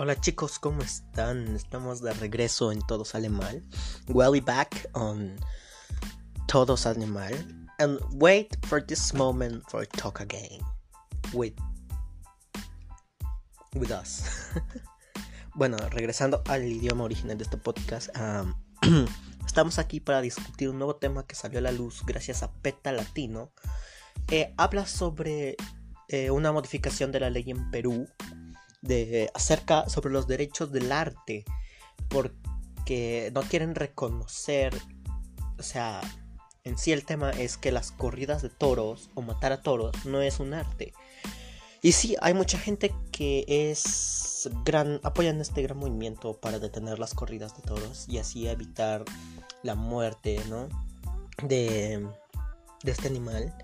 Hola chicos, ¿cómo están? Estamos de regreso en Todo Sale Mal. We'll back on Todo Sale Mal. And wait for this moment for talk again. With, with us. bueno, regresando al idioma original de este podcast. Estamos aquí para discutir un nuevo tema que salió a la luz gracias a PETA Latino. Habla sobre eh, una modificación de la ley en Perú de acerca sobre los derechos del arte porque no quieren reconocer o sea en sí el tema es que las corridas de toros o matar a toros no es un arte. Y sí hay mucha gente que es gran apoyan este gran movimiento para detener las corridas de toros y así evitar la muerte no de de este animal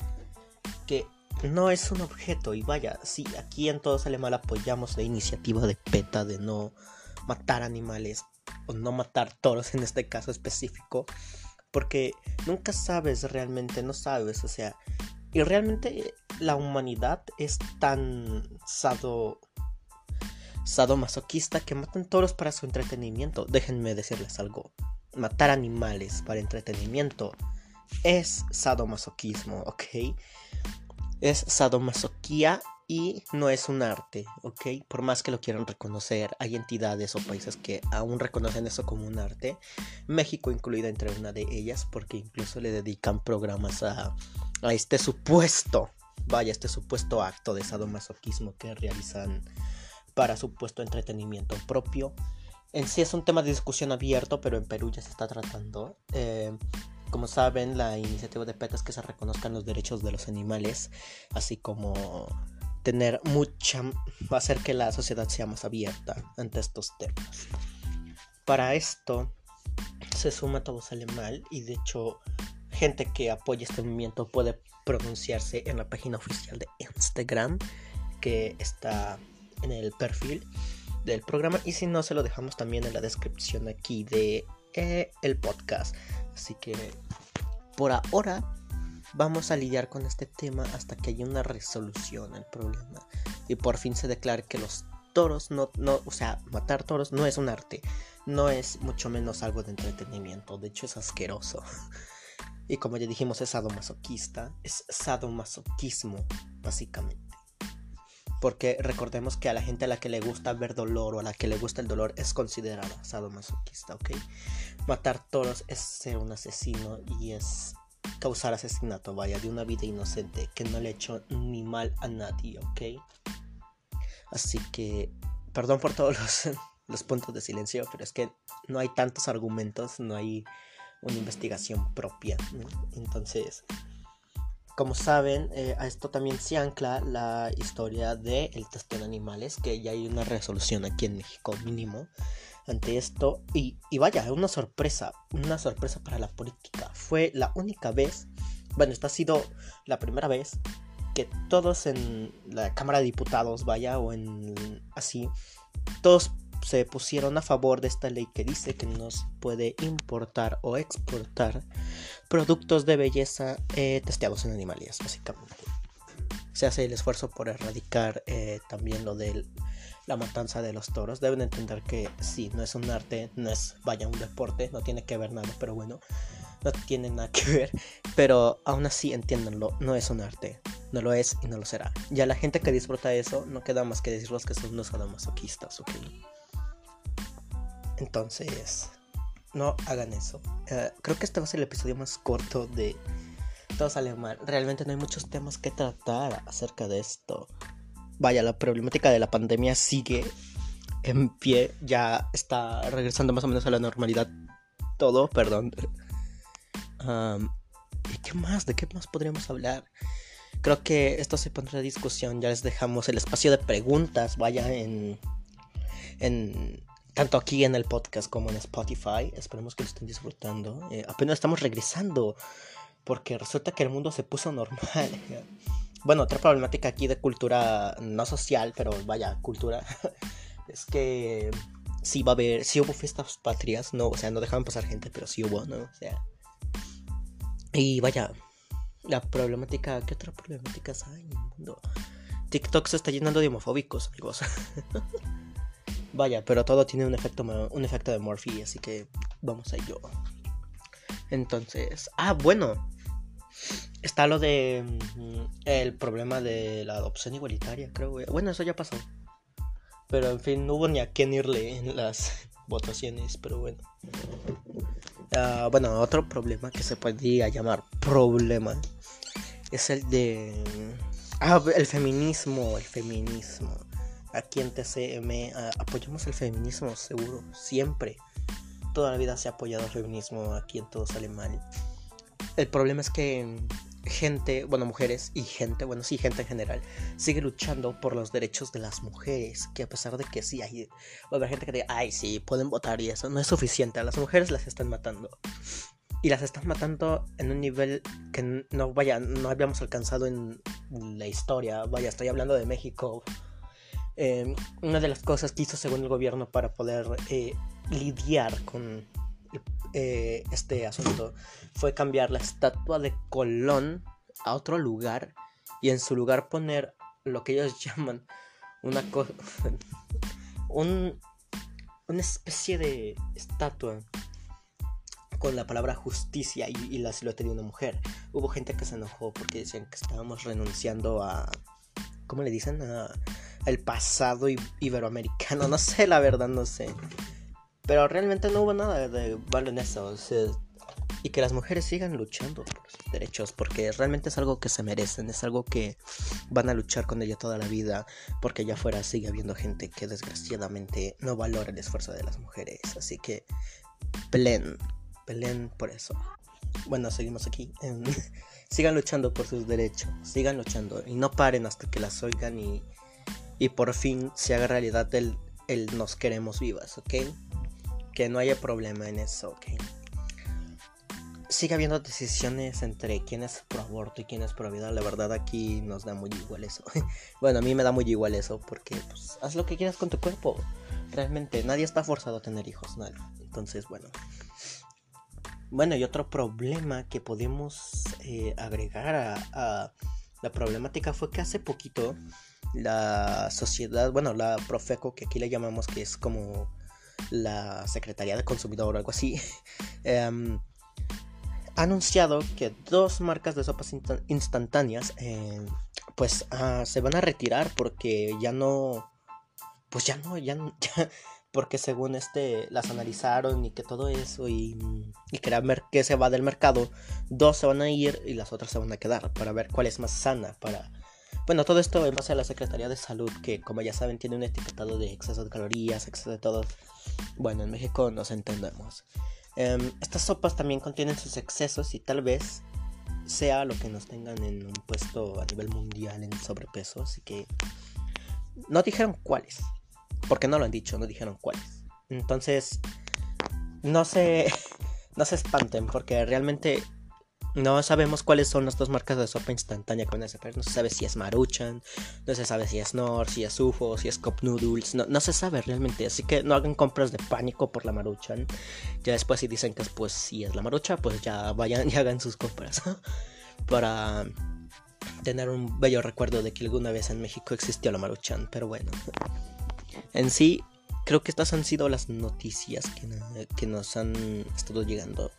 no es un objeto. Y vaya, sí, aquí en Todo Sale apoyamos la iniciativa de PETA de no matar animales o no matar toros en este caso específico. Porque nunca sabes realmente, no sabes, o sea, y realmente la humanidad es tan sado sadomasoquista que matan toros para su entretenimiento. Déjenme decirles algo. Matar animales para entretenimiento es sadomasoquismo, ¿ok? Es sadomasoquía y no es un arte, ¿ok? Por más que lo quieran reconocer, hay entidades o países que aún reconocen eso como un arte, México incluida entre una de ellas, porque incluso le dedican programas a, a este supuesto, vaya, este supuesto acto de sadomasoquismo que realizan para supuesto entretenimiento propio. En sí es un tema de discusión abierto, pero en Perú ya se está tratando. Eh, como saben, la iniciativa de PETA es que se reconozcan los derechos de los animales, así como tener mucha... va a hacer que la sociedad sea más abierta ante estos temas. Para esto se suma Todo Sale Mal y de hecho gente que apoya este movimiento puede pronunciarse en la página oficial de Instagram que está en el perfil del programa y si no se lo dejamos también en la descripción aquí de eh, el podcast así que por ahora vamos a lidiar con este tema hasta que haya una resolución al problema y por fin se declare que los toros no, no, o sea, matar toros no es un arte, no es mucho menos algo de entretenimiento, de hecho es asqueroso. Y como ya dijimos, es sadomasoquista, es sadomasoquismo, básicamente. Porque recordemos que a la gente a la que le gusta ver dolor o a la que le gusta el dolor es considerada sadomasoquista, ¿ok? Matar toros es ser un asesino y es causar asesinato, vaya, de una vida inocente que no le ha hecho ni mal a nadie, ¿ok? Así que, perdón por todos los, los puntos de silencio, pero es que no hay tantos argumentos, no hay una investigación propia, ¿no? Entonces, como saben, eh, a esto también se ancla la historia del el testeo de animales, que ya hay una resolución aquí en México mínimo ante esto. Y, y vaya, una sorpresa, una sorpresa para la política. Fue la única vez, bueno, esta ha sido la primera vez que todos en la Cámara de Diputados, vaya, o en así, todos se pusieron a favor de esta ley que dice que no se puede importar o exportar productos de belleza eh, testeados en animales, básicamente. Se hace el esfuerzo por erradicar eh, también lo de la matanza de los toros. Deben entender que sí, no es un arte, no es, vaya, un deporte, no tiene que ver nada, pero bueno, no tiene nada que ver. Pero aún así, entiéndanlo, no es un arte, no lo es y no lo será. Ya la gente que disfruta eso, no queda más que decirlos que son unos sadomasoquistas, ¿ok? Entonces, no hagan eso. Eh, creo que este va a ser el episodio más corto de Todo sale mal. Realmente no hay muchos temas que tratar acerca de esto. Vaya, la problemática de la pandemia sigue en pie. Ya está regresando más o menos a la normalidad todo, perdón. ¿Y qué más? ¿De qué más podríamos hablar? Creo que esto se pondrá a discusión. Ya les dejamos el espacio de preguntas. Vaya en. En tanto aquí en el podcast como en Spotify. Esperemos que lo estén disfrutando. Eh, apenas estamos regresando porque resulta que el mundo se puso normal. bueno, otra problemática aquí de cultura, no social, pero vaya, cultura, es que sí va a haber, sí hubo fiestas patrias, no, o sea, no dejaban pasar gente, pero sí hubo, ¿no? O sea. Y vaya, la problemática, ¿qué otra problemática hay en el mundo? TikTok se está llenando de homofóbicos, amigos. Vaya, pero todo tiene un efecto, un efecto de Murphy, así que vamos a ello. Entonces, ah, bueno, está lo de mm, el problema de la adopción igualitaria, creo. Bueno, eso ya pasó. Pero en fin, no hubo ni a quién irle en las votaciones, pero bueno. Ah, bueno, otro problema que se podría llamar problema es el de... Ah, el feminismo, el feminismo. Aquí en TCM ah, apoyamos el feminismo, seguro, siempre. Toda la vida se ha apoyado el feminismo, aquí en todo sale mal. El problema es que gente, bueno, mujeres y gente, bueno, sí, gente en general, sigue luchando por los derechos de las mujeres, que a pesar de que sí hay, va gente que diga, ay, sí, pueden votar y eso, no es suficiente, a las mujeres las están matando. Y las están matando en un nivel que no, vaya, no habíamos alcanzado en la historia, vaya, estoy hablando de México. Em, una de las cosas que hizo según el gobierno para poder eh, lidiar con eh, este asunto fue cambiar la estatua de Colón a otro lugar y en su lugar poner lo que ellos llaman una cosa un, una especie de estatua con la palabra justicia y, la silueta de una mujer. Hubo gente que se enojó porque decían que estábamos renunciando a ¿cómo le dicen? a el pasado iberoamericano, no sé, la verdad no sé. Pero realmente no hubo nada de malo en eso. y que las mujeres sigan luchando por sus derechos, porque realmente es algo que se merecen, es algo que van a luchar con ella toda la vida, porque allá afuera sigue habiendo gente que desgraciadamente no valora el esfuerzo de las mujeres. Así que peleen, peleen por eso. Bueno, seguimos aquí. sigan luchando por sus derechos, sigan luchando y no paren hasta que las oigan y, y por fin se haga realidad el, el nos queremos vivas, ¿ok? que no haya problema en eso, ok. Sigue habiendo decisiones entre quién es pro aborto y quién es pro vida. La verdad aquí nos da muy igual eso. bueno, a mí me da muy igual eso porque pues, haz lo que quieras con tu cuerpo. Realmente nadie está forzado a tener hijos, nadie. Entonces, bueno. Bueno, y otro problema que podemos eh, agregar a la problemática fue que hace poquito la sociedad, bueno, la Profeco, que aquí le llamamos que es como la Secretaría de Consumidor o algo así, em, ha anunciado que dos marcas de sopas instantáneas em, pues ah, se van a retirar porque ya no, pues ya no, ya, ya porque según este las analizaron y que todo eso y, y que, que se va del mercado, dos se van a ir y las otras se van a quedar para ver cuál es más sana para bueno, todo esto en base a la Secretaría de Salud, que como ya saben tiene un etiquetado de exceso de calorías, exceso de todo. Bueno, en México nos entendemos. Em, estas sopas también contienen sus excesos y tal vez sea lo que nos tengan en un puesto a nivel mundial en sobrepeso. Así que no dijeron cuáles. Porque no lo han dicho, no dijeron cuáles. Entonces, no se, no se espanten porque realmente no sabemos cuáles son las dos marcas de sopa instantánea con ese No se sabe si es Maruchan, no se sabe si es Nor, si es UFO, si es Cup Noodles. No, se sabe realmente. Así que no hagan compras de pánico por la Maruchan. Ya después si dicen que pues si es la Marucha, pues ya vayan y hagan sus compras. Para tener un bello recuerdo de que alguna vez en México existió la Maruchan. Pero bueno. En sí, creo que estas han sido las noticias que, nos han estado llegando.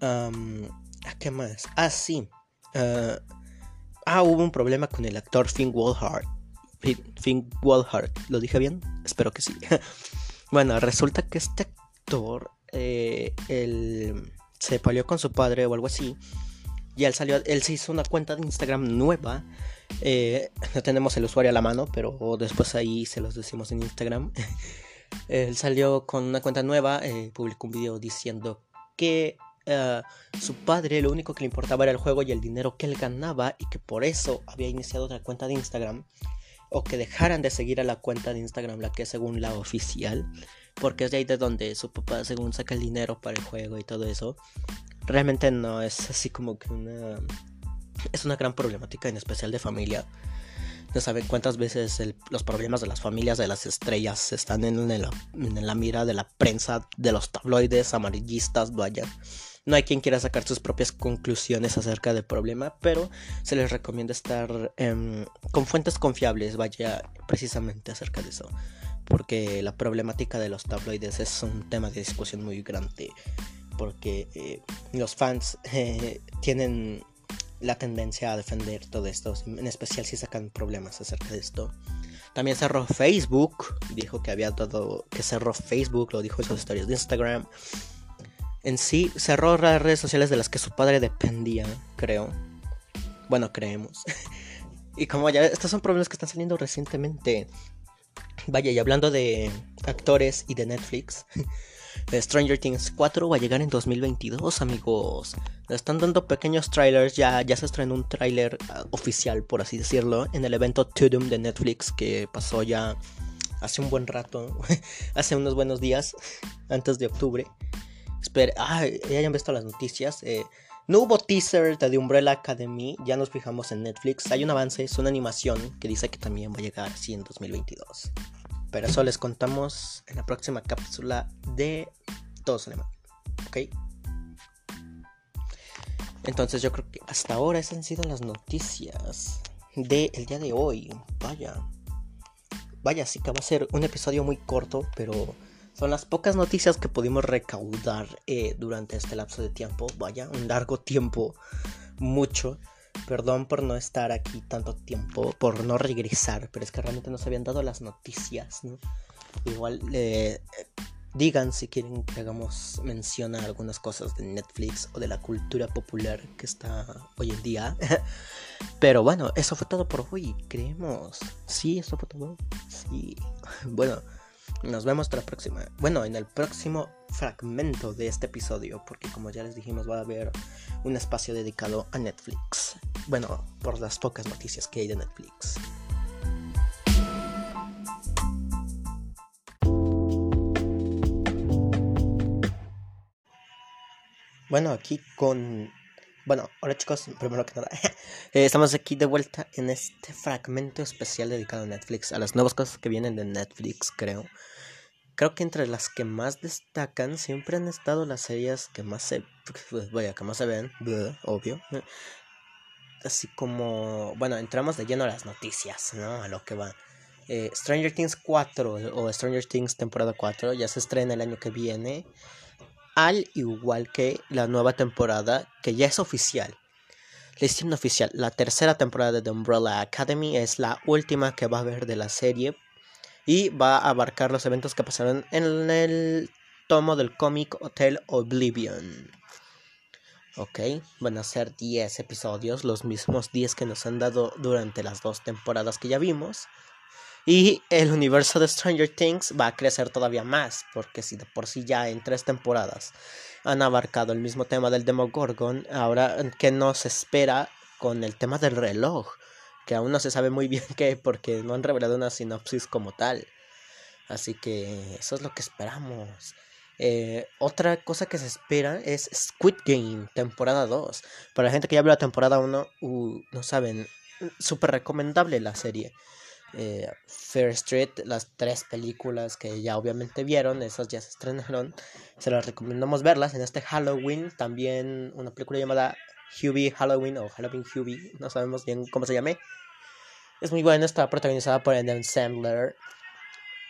Ah, ¿Qué más? Ah, sí. ah, ah hubo un problema con el actor Finn Wolfhard. Finn Wolfhard, ¿lo dije bien? Espero que sí. bueno, resulta que este actor eh, se peleó con su padre o algo así. Y él salió, él se hizo una cuenta de Instagram nueva. Eh, no tenemos el usuario a la mano, pero después ahí se los decimos en Instagram. él salió con una cuenta nueva, eh, publicó un video diciendo que eh, su padre lo único que le importaba era el juego y el dinero que él ganaba y que por eso había iniciado otra cuenta de Instagram o que dejaran de seguir a la cuenta de Instagram la que es según la oficial porque es de ahí de donde su papá según saca el dinero para el juego y todo eso realmente no es así como que una es una gran problemática en especial de familia. No saben cuántas veces los problemas de las familias de las estrellas están en, en la mira de la prensa de los tabloides amarillistas vaya no hay quien quiera sacar sus propias conclusiones acerca del problema, pero se les recomienda estar em, con fuentes confiables, vaya precisamente acerca de eso. porque la problemática de los tabloides es un tema de discusión muy grande, porque eh, los fans tienen la tendencia a defender todo esto, en especial si sacan problemas acerca de esto. También cerró Facebook, dijo que había dado que cerró Facebook, lo dijo en sus historias de Instagram. En sí, cerró las redes sociales de las que su padre dependía, creo. Bueno, creemos. y como ya, estos son problemas que están saliendo recientemente. Vaya, y hablando de actores y de Netflix, Stranger Things 4 va a llegar en 2022, amigos. están dando pequeños trailers, ya, ya se estrenó un trailer ah, oficial, por así decirlo, en el evento Tudum de Netflix que pasó ya hace un buen rato, hace unos buenos días, antes de octubre. Espera, ah, ya hayan visto las noticias. Eh, no hubo teaser de The Umbrella Academy, ya nos fijamos en Netflix. Hay un avance, es una animación que dice que también va a llegar así en 2022. Pero eso les contamos en la próxima cápsula de Todos Alemán. ¿Ok? Entonces yo creo que hasta ahora esas han sido las noticias del día de hoy. Vaya. Vaya, sí que va a ser un episodio muy corto, pero son las pocas noticias que pudimos recaudar eh, durante este lapso de tiempo. Vaya, un largo tiempo, mucho. Perdón por no estar aquí tanto tiempo, por no regresar, pero es que realmente nos habían dado las noticias, ¿no? Igual eh, digan si quieren que hagamos mención a algunas cosas de Netflix o de la cultura popular que está hoy en día. pero bueno, eso fue todo por hoy, creemos. Sí, eso fue todo. Sí. Bueno. Nos vemos la próxima. Bueno, en el próximo fragmento de este episodio, porque como ya les dijimos va a haber un espacio dedicado a Netflix. Bueno, por las pocas noticias que hay de Netflix. Bueno, aquí con... Bueno, hola chicos, primero que nada, eh, estamos aquí de vuelta en este fragmento especial dedicado a Netflix, a las nuevas cosas que vienen de Netflix, creo creo que entre las que más destacan siempre han estado las series que más se pues, vaya que más se ven obvio así como bueno entramos de lleno a las noticias no a lo que va. Eh, Stranger Things 4 o Stranger Things temporada 4 ya se estrena el año que viene al igual que la nueva temporada que ya es oficial. Hicieron oficial la tercera temporada de The Umbrella Academy es la última que va a haber de la serie y va a abarcar los eventos que pasaron en el tomo del cómic Hotel Oblivion. Ok, van a ser 10 episodios, los mismos 10 que nos han dado durante las dos temporadas que ya vimos. Y el universo de Stranger Things va a crecer todavía más, porque si de por sí ya en tres temporadas han abarcado el mismo tema del Demogorgon, ahora que nos espera con el tema del reloj que aún no se sabe muy bien qué porque no han revelado una sinopsis como tal. Así que eso es lo que esperamos. Eh, otra cosa que se espera es Squid Game, temporada 2. Para la gente que ya vio la temporada 1, uh, no saben, súper recomendable la serie. Eh, Fair Street, las tres películas que ya obviamente vieron, esas ya se estrenaron. Se las recomendamos verlas en este Halloween. También una película llamada Hubie Halloween o Halloween Hubie, no sabemos bien cómo se llame. Es muy buena, está protagonizada por Adam Sandler.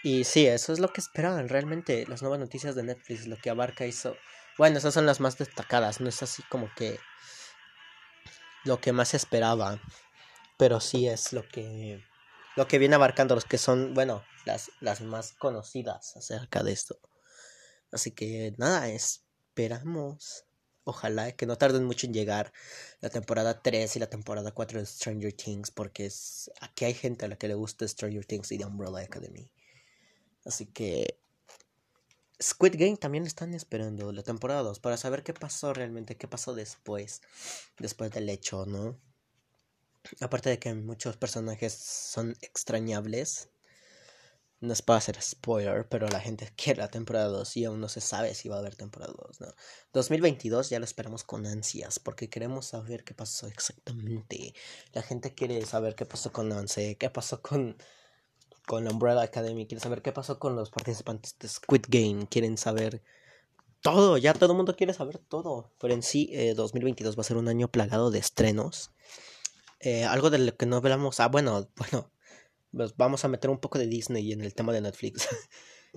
Y sí, eso es lo que esperaban realmente las nuevas noticias de Netflix, lo que abarca eso. Bueno, esas son las más destacadas, no es así como que lo que más esperaba, pero sí es lo que lo que viene abarcando los que son, bueno, las las más conocidas acerca de esto. Así que nada, esperamos Ojalá que no tarden mucho en llegar la temporada 3 y la temporada 4 de Stranger Things, porque es, aquí hay gente a la que le gusta Stranger Things y The Umbrella Academy. Así que Squid Game también están esperando la temporada 2 para saber qué pasó realmente, qué pasó después, después del hecho, ¿no? Aparte de que muchos personajes son extrañables, no es para hacer spoiler, pero la gente quiere la temporada 2 y aún no se sabe si va a haber temporada 2, ¿no? 2022 ya lo esperamos con ansias porque queremos saber qué pasó exactamente. La gente quiere saber qué pasó con Nancy, qué pasó con con la Umbrella Academy, quiere saber qué pasó con los participantes de Squid Game, quieren saber todo, ya todo el mundo quiere saber todo. Pero en sí, 2022 eh, va a ser un año plagado de estrenos. Eh, algo de lo que no hablamos, ah, bueno, bueno, vamos a meter un poco de Disney en el tema de Netflix.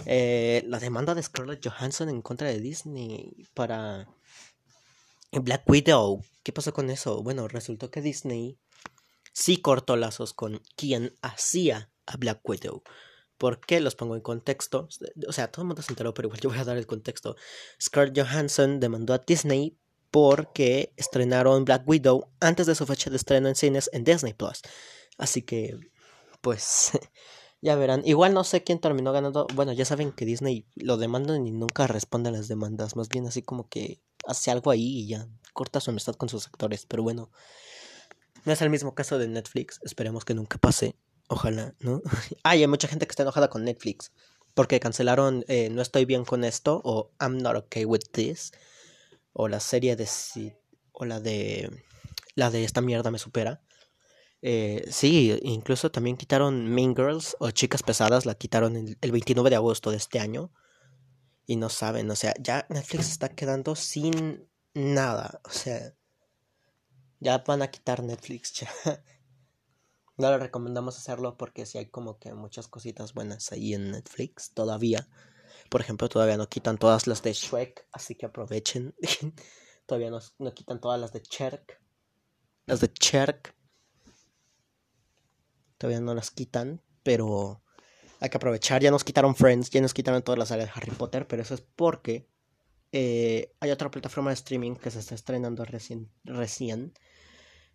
Eh, la demanda de Scarlett Johansson en contra de Disney para Black Widow. ¿Qué pasó con eso? Bueno, resultó que Disney sí cortó lazos con quien hacía a Black Widow. ¿Por qué los pongo en contexto? O sea, todo el mundo se enteró, pero igual yo voy a dar el contexto. Scarlett Johansson demandó a Disney porque estrenaron Black Widow antes de su fecha de estreno en cines en Disney Plus. Así que, pues, ya verán. Igual no sé quién terminó ganando. Bueno, ya saben que Disney lo demandan y nunca responde a las demandas. Más bien así como que hace algo ahí y ya corta su amistad con sus actores. Pero bueno, no es el mismo caso de Netflix. Esperemos que nunca pase. Ojalá, ¿no? hay mucha gente que está enojada con Netflix. Porque cancelaron eh, No estoy bien con esto. O I'm not okay with this. O la serie de... O la de... La de esta mierda me supera. Eh, sí, incluso también quitaron Mean Girls o Chicas Pesadas, la quitaron el, el, 29 de agosto de este año. Y no saben, o sea, ya Netflix está quedando sin nada. O sea, ya van a quitar Netflix. Ya. No le recomendamos hacerlo porque si hay como que muchas cositas buenas ahí en Netflix todavía. Por ejemplo, todavía no quitan todas las de Shrek, así que aprovechen. todavía no, no quitan todas las de Cherk. Las de Cherk todavía no las quitan, pero hay que aprovechar. Ya nos quitaron Friends, ya nos quitaron todas las áreas de Harry Potter, pero eso es porque eh, hay otra plataforma de streaming que se está estrenando recién, recién.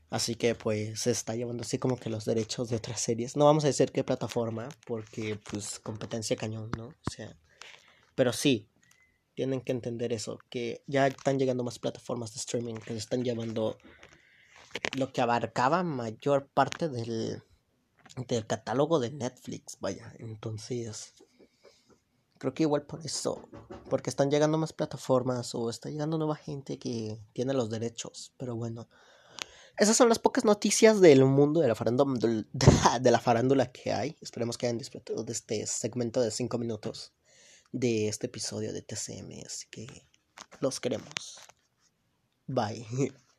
Así que pues se está llevando así como que los derechos de otras series. No vamos a decir qué plataforma, porque pues competencia cañón, ¿no? O sea, pero sí, tienen que entender eso, que ya están llegando más plataformas de streaming que se están llevando lo que abarcaba mayor parte del del catálogo de Netflix, vaya. Entonces, creo que igual por eso, porque están llegando más plataformas o está llegando nueva gente que tiene los derechos, pero bueno. Esas son las pocas noticias del mundo de la farándula, de la farándula que hay. Esperemos que hayan disfrutado de este segmento de 5 minutos de este episodio de TCM. Así que los queremos. Bye.